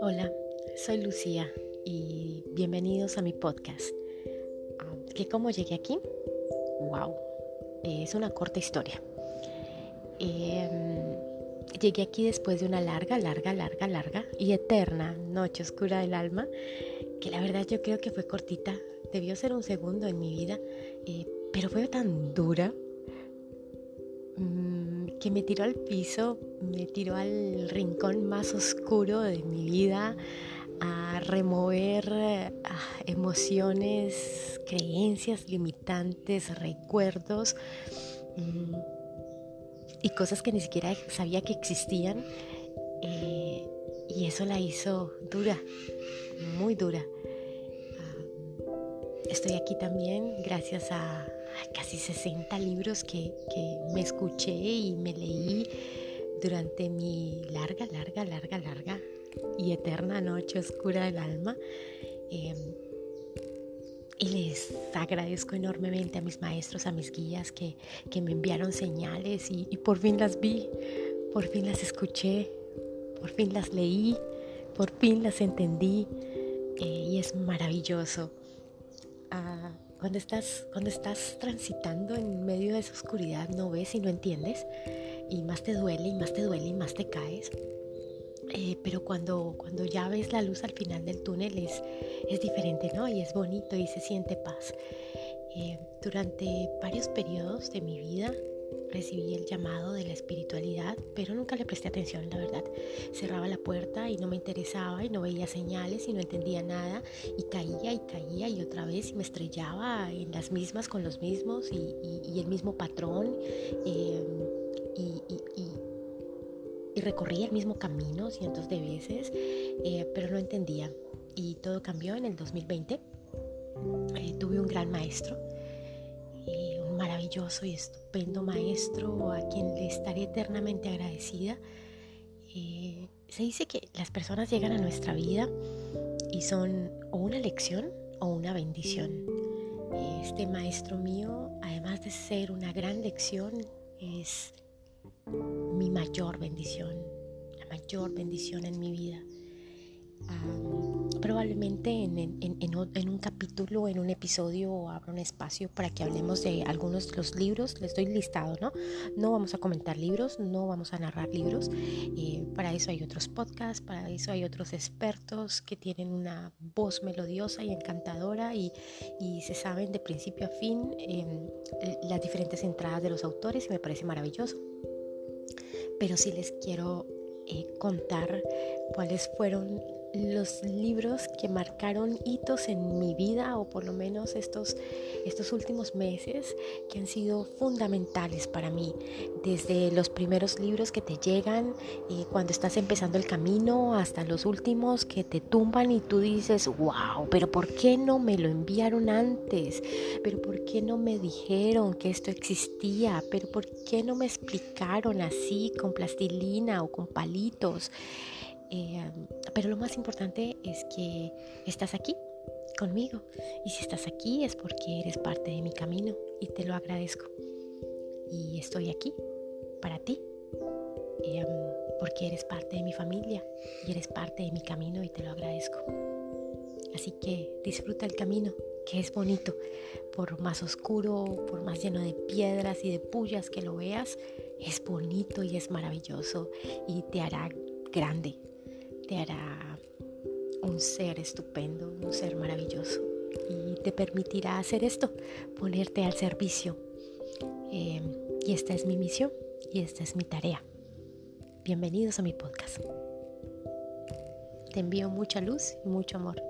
Hola, soy Lucía y bienvenidos a mi podcast. Ah, ¿Que ¿Cómo llegué aquí? ¡Wow! Es una corta historia. Em, llegué aquí después de una larga, larga, larga, larga y eterna noche oscura del alma, que la verdad yo creo que fue cortita, debió ser un segundo en mi vida, eh, pero fue tan dura mm, me tiró al piso, me tiró al rincón más oscuro de mi vida a remover ah, emociones, creencias limitantes, recuerdos mm, y cosas que ni siquiera sabía que existían. Eh, y eso la hizo dura, muy dura. Estoy aquí también gracias a casi 60 libros que, me escuché y me leí durante mi larga, larga, larga, larga y eterna noche oscura del alma. Em, y les agradezco enormemente a mis maestros, a mis guías que, me enviaron señales y, por fin las vi, por fin las escuché, por fin las leí, por fin las entendí eh, y es maravilloso cuando estás, cuando estás transitando en medio de esa oscuridad no ves y no entiendes y más te duele y más te duele y más te caes. Eh, pero cuando, cuando ya ves la luz al final del túnel es, es diferente, ¿no? Y es bonito y se siente paz. Eh, durante varios periodos de mi vida recibí el llamado de la espiritualidad, pero nunca le presté atención, la verdad. Cerraba la puerta y no me interesaba y no veía señales y no entendía nada y caía y caía y otra vez y me estrellaba en las mismas con los mismos y, el mismo patrón eh, y, recorría el mismo camino cientos de veces, eh, pero no entendía. Y todo cambió en el 2020. Eh, tuve un gran maestro maravilloso y estupendo maestro a quien le estaré eternamente agradecida. Eh, se dice que las personas llegan a nuestra vida y son o una lección o una bendición. Este maestro mío, además de ser una gran lección, es mi mayor bendición, la mayor bendición en mi vida probablemente en, un capítulo, en un episodio, abra un espacio para que hablemos de algunos de los libros. Les doy listado, ¿no? No vamos a comentar libros, no vamos a narrar libros. Eh, para eso hay otros podcasts, para eso hay otros expertos que tienen una voz melodiosa y encantadora y, se saben de principio a fin em, las diferentes entradas de los autores y me parece maravilloso. Pero sí les quiero eh, contar cuáles fueron los libros que marcaron hitos en mi vida o por lo menos estos, estos últimos meses que han sido fundamentales para mí. Desde los primeros libros que te llegan eh, cuando estás empezando el camino hasta los últimos que te tumban y tú dices, wow, pero ¿por qué no me lo enviaron antes? ¿Pero por qué no me dijeron que esto existía? ¿Pero por qué no me explicaron así con plastilina o con palitos? Eh, pero lo más importante es que estás aquí conmigo. Y si estás aquí es porque eres parte de mi camino y te lo agradezco. Y estoy aquí para ti. Eh, porque eres parte de mi familia y eres parte de mi camino y te lo agradezco. Así que disfruta el camino, que es bonito. Por más oscuro, por más lleno de piedras y de pullas que lo veas, es bonito y es maravilloso y te hará grande, te hará un ser estupendo, un ser maravilloso y te permitirá hacer esto, ponerte al servicio. Eh, y esta es mi misión y esta es mi tarea. Bienvenidos a mi podcast. Te envío mucha luz y mucho amor.